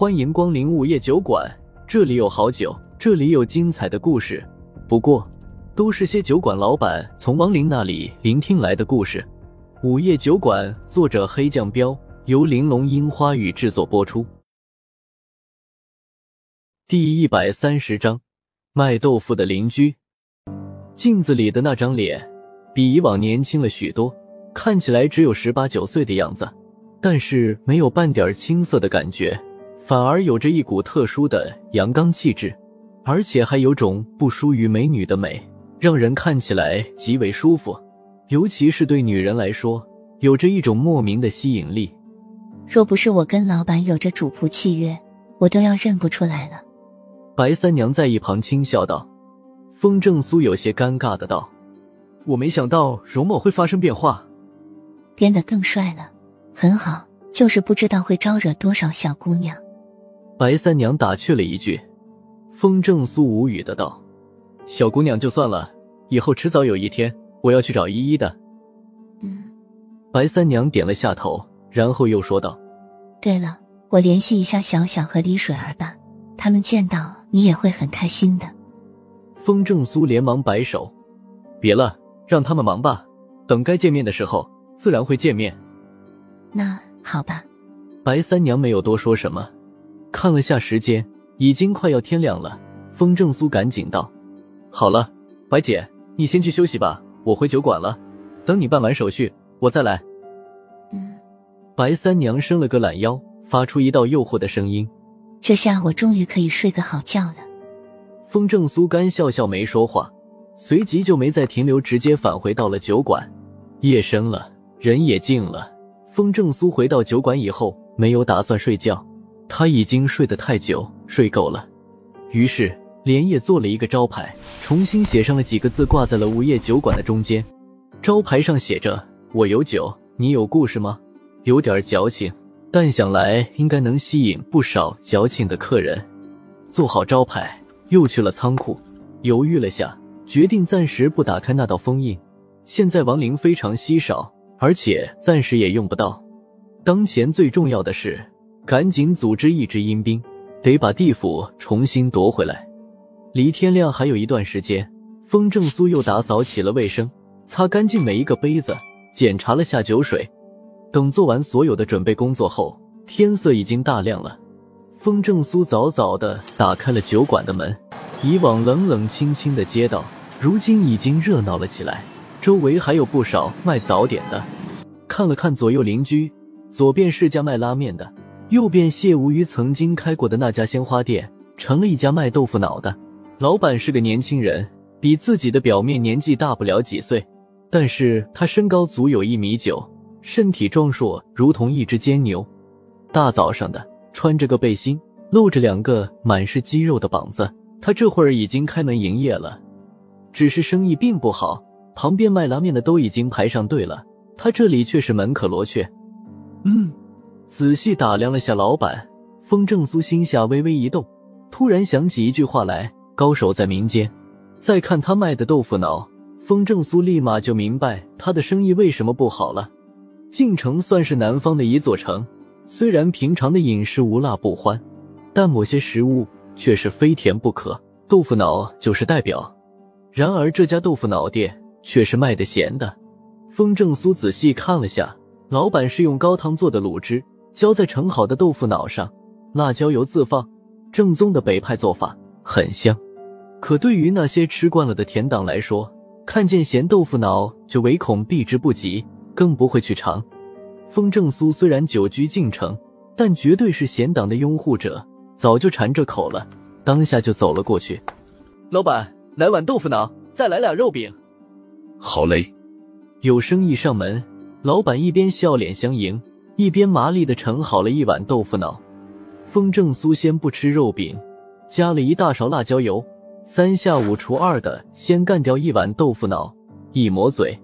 欢迎光临午夜酒馆，这里有好酒，这里有精彩的故事。不过，都是些酒馆老板从亡灵那里聆听来的故事。午夜酒馆，作者黑酱标，由玲珑樱花雨制作播出。第一百三十章，卖豆腐的邻居。镜子里的那张脸，比以往年轻了许多，看起来只有十八九岁的样子，但是没有半点青涩的感觉，反而有着一股特殊的阳刚气质，而且还有种不输于美女的美，让人看起来极为舒服。尤其是对女人来说，有着一种莫名的吸引力。若不是我跟老板有着主仆契约，我都要认不出来了。白三娘在一旁轻笑道。风正苏有些尴尬的道：“我没想到容貌会发生变化，变得更帅了，很好，就是不知道会招惹多少小姑娘。”白三娘打趣了一句。风正苏无语的道：“小姑娘就算了，以后迟早有一天。”我要去找依依的。嗯，白三娘点了下头，然后又说道：“对了，我联系一下小小和李水儿吧，他们见到你也会很开心的。”风正苏连忙摆手：“别了，让他们忙吧，等该见面的时候自然会见面。”那好吧。白三娘没有多说什么，看了下时间，已经快要天亮了。风正苏赶紧道：“好了，白姐，你先去休息吧。”我回酒馆了，等你办完手续，我再来。嗯，白三娘伸了个懒腰，发出一道诱惑的声音。这下我终于可以睡个好觉了。风正苏干笑笑没说话，随即就没再停留，直接返回到了酒馆。夜深了，人也静了。风正苏回到酒馆以后，没有打算睡觉，他已经睡得太久，睡够了。于是。连夜做了一个招牌，重新写上了几个字，挂在了午夜酒馆的中间。招牌上写着：“我有酒，你有故事吗？”有点矫情，但想来应该能吸引不少矫情的客人。做好招牌，又去了仓库，犹豫了下，决定暂时不打开那道封印。现在亡灵非常稀少，而且暂时也用不到。当前最重要的是，赶紧组织一支阴兵，得把地府重新夺回来。离天亮还有一段时间，风正苏又打扫起了卫生，擦干净每一个杯子，检查了下酒水。等做完所有的准备工作后，天色已经大亮了。风正苏早早的打开了酒馆的门，以往冷冷清清的街道，如今已经热闹了起来。周围还有不少卖早点的。看了看左右邻居，左边是家卖拉面的，右边谢无鱼曾经开过的那家鲜花店，成了一家卖豆腐脑的。老板是个年轻人，比自己的表面年纪大不了几岁，但是他身高足有一米九，身体壮硕如同一只坚牛。大早上的，穿着个背心，露着两个满是肌肉的膀子。他这会儿已经开门营业了，只是生意并不好。旁边卖拉面的都已经排上队了，他这里却是门可罗雀。嗯，仔细打量了下老板，风正苏心下微微一动，突然想起一句话来。高手在民间，再看他卖的豆腐脑，风正苏立马就明白他的生意为什么不好了。晋城算是南方的一座城，虽然平常的饮食无辣不欢，但某些食物却是非甜不可，豆腐脑就是代表。然而这家豆腐脑店却是卖的咸的。风正苏仔细看了下，老板是用高汤做的卤汁浇在盛好的豆腐脑上，辣椒油自放，正宗的北派做法，很香。可对于那些吃惯了的甜党来说，看见咸豆腐脑就唯恐避之不及，更不会去尝。风正苏虽然久居晋城，但绝对是咸党的拥护者，早就馋着口了，当下就走了过去。老板，来碗豆腐脑，再来俩肉饼。好嘞。有生意上门，老板一边笑脸相迎，一边麻利的盛好了一碗豆腐脑。风正苏先不吃肉饼，加了一大勺辣椒油。三下五除二的先干掉一碗豆腐脑，一抹嘴，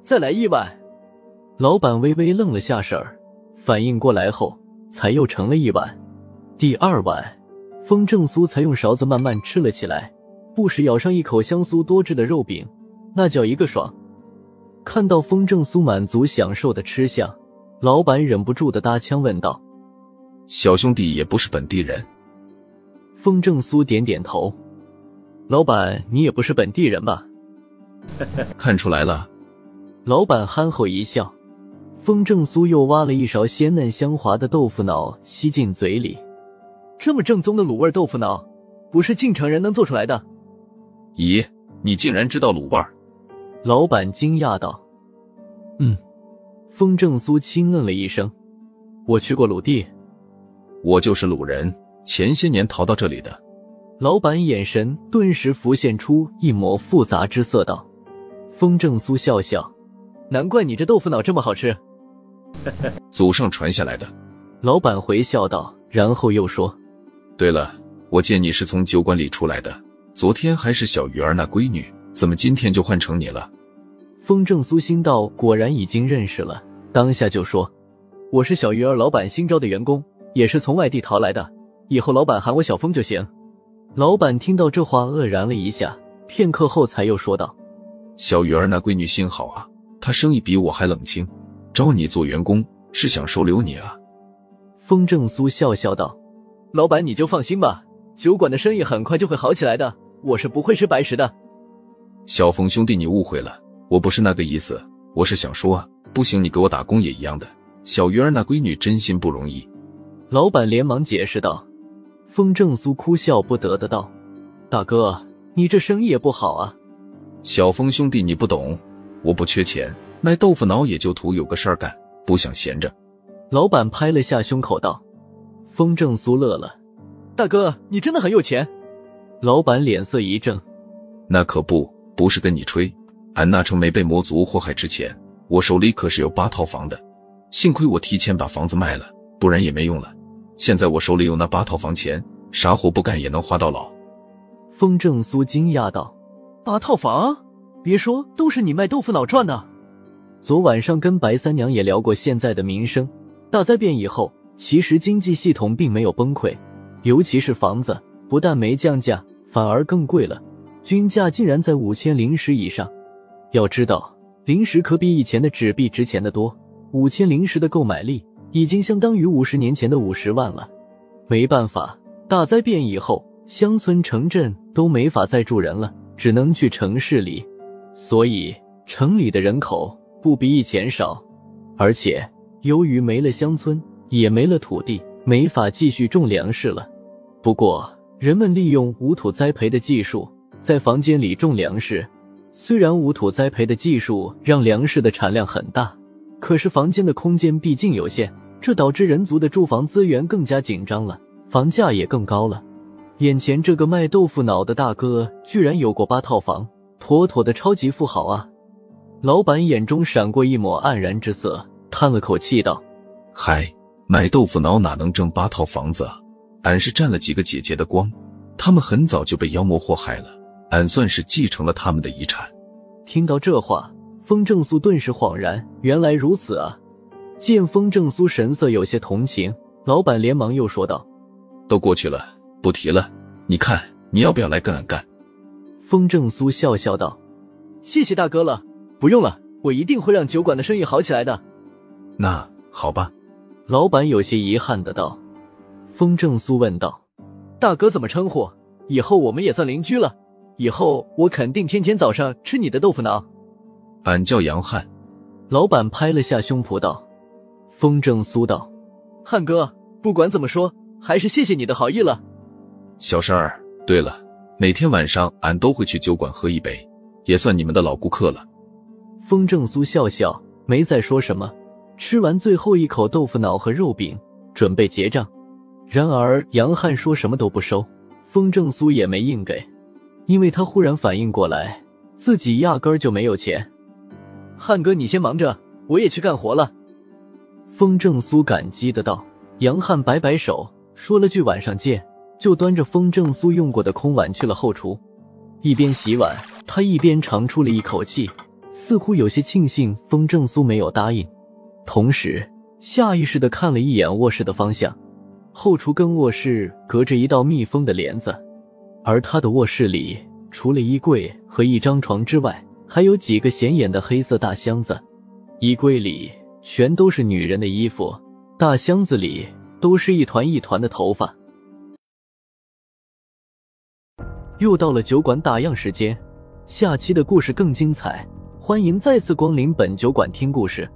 再来一碗。老板微微愣了下神儿，反应过来后，才又盛了一碗。第二碗，风正苏才用勺子慢慢吃了起来，不时咬上一口香酥多汁的肉饼，那叫一个爽。看到风正苏满足享受的吃相，老板忍不住的搭腔问道：“小兄弟也不是本地人。风正苏点点头。老板，你也不是本地人吧？看出来了。老板憨厚一笑。风正苏又挖了一勺鲜嫩香滑的豆腐脑吸进嘴里。这么正宗的卤味豆腐脑，不是晋城人能做出来的。咦，你竟然知道卤味？老板惊讶道。嗯。风正苏轻嗯了一声。我去过鲁地。我就是鲁人，前些年逃到这里的。老板眼神顿时浮现出一抹复杂之色，道：“风正苏笑笑，难怪你这豆腐脑这么好吃，祖上传下来的。”老板回笑道，然后又说：“对了，我见你是从酒馆里出来的，昨天还是小鱼儿那闺女，怎么今天就换成你了？”风正苏心道：“果然已经认识了。”当下就说：“我是小鱼儿老板新招的员工，也是从外地逃来的，以后老板喊我小风就行。”老板听到这话，愕然了一下，片刻后才又说道：“小鱼儿那闺女心好啊，她生意比我还冷清，招你做员工是想收留你啊。”风正苏笑笑道：“老板你就放心吧，酒馆的生意很快就会好起来的，我是不会吃白食的。”小风兄弟，你误会了，我不是那个意思，我是想说，不行，你给我打工也一样的。小鱼儿那闺女真心不容易。老板连忙解释道。风正苏哭笑不得的道：“大哥，你这生意也不好啊。”小风兄弟，你不懂，我不缺钱，卖豆腐脑也就图有个事儿干，不想闲着。老板拍了下胸口道：“风正苏乐了，大哥，你真的很有钱。”老板脸色一正：“那可不，不是跟你吹。俺那城没被魔族祸害之前，我手里可是有八套房的，幸亏我提前把房子卖了，不然也没用了。”现在我手里有那八套房钱，啥活不干也能花到老。风正苏惊讶道：“八套房？别说，都是你卖豆腐脑赚的。”昨晚上跟白三娘也聊过现在的民生。大灾变以后，其实经济系统并没有崩溃，尤其是房子，不但没降价，反而更贵了，均价竟然在五千灵石以上。要知道，灵石可比以前的纸币值钱的多，五千灵石的购买力。已经相当于五十年前的五十万了。没办法，大灾变以后，乡村城镇都没法再住人了，只能去城市里。所以城里的人口不比以前少，而且由于没了乡村，也没了土地，没法继续种粮食了。不过，人们利用无土栽培的技术，在房间里种粮食。虽然无土栽培的技术让粮食的产量很大。可是房间的空间毕竟有限，这导致人族的住房资源更加紧张了，房价也更高了。眼前这个卖豆腐脑的大哥居然有过八套房，妥妥的超级富豪啊！老板眼中闪过一抹黯然之色，叹了口气道：“嗨，卖豆腐脑哪能挣八套房子啊？俺是占了几个姐姐的光，他们很早就被妖魔祸害了，俺算是继承了他们的遗产。”听到这话。风正苏顿时恍然，原来如此啊！见风正苏神色有些同情，老板连忙又说道：“都过去了，不提了。你看，你要不要来跟俺干？”风正苏笑笑道：“谢谢大哥了，不用了，我一定会让酒馆的生意好起来的。”那好吧，老板有些遗憾的道。风正苏问道：“大哥怎么称呼？以后我们也算邻居了。以后我肯定天天早上吃你的豆腐脑。”俺叫杨汉，老板拍了下胸脯道：“风正苏道，汉哥，不管怎么说，还是谢谢你的好意了。”小生儿，对了，每天晚上俺都会去酒馆喝一杯，也算你们的老顾客了。风正苏笑笑，没再说什么，吃完最后一口豆腐脑和肉饼，准备结账。然而杨汉说什么都不收，风正苏也没硬给，因为他忽然反应过来，自己压根儿就没有钱。汉哥，你先忙着，我也去干活了。风正苏感激的道。杨汉摆摆手，说了句“晚上见”，就端着风正苏用过的空碗去了后厨。一边洗碗，他一边长出了一口气，似乎有些庆幸风正苏没有答应，同时下意识的看了一眼卧室的方向。后厨跟卧室隔着一道密封的帘子，而他的卧室里除了衣柜和一张床之外还有几个显眼的黑色大箱子。衣柜里全都是女人的衣服大箱子里都是一团一团的头发。又到了酒馆打烊时间下期的故事更精彩欢迎再次光临本酒馆听故事。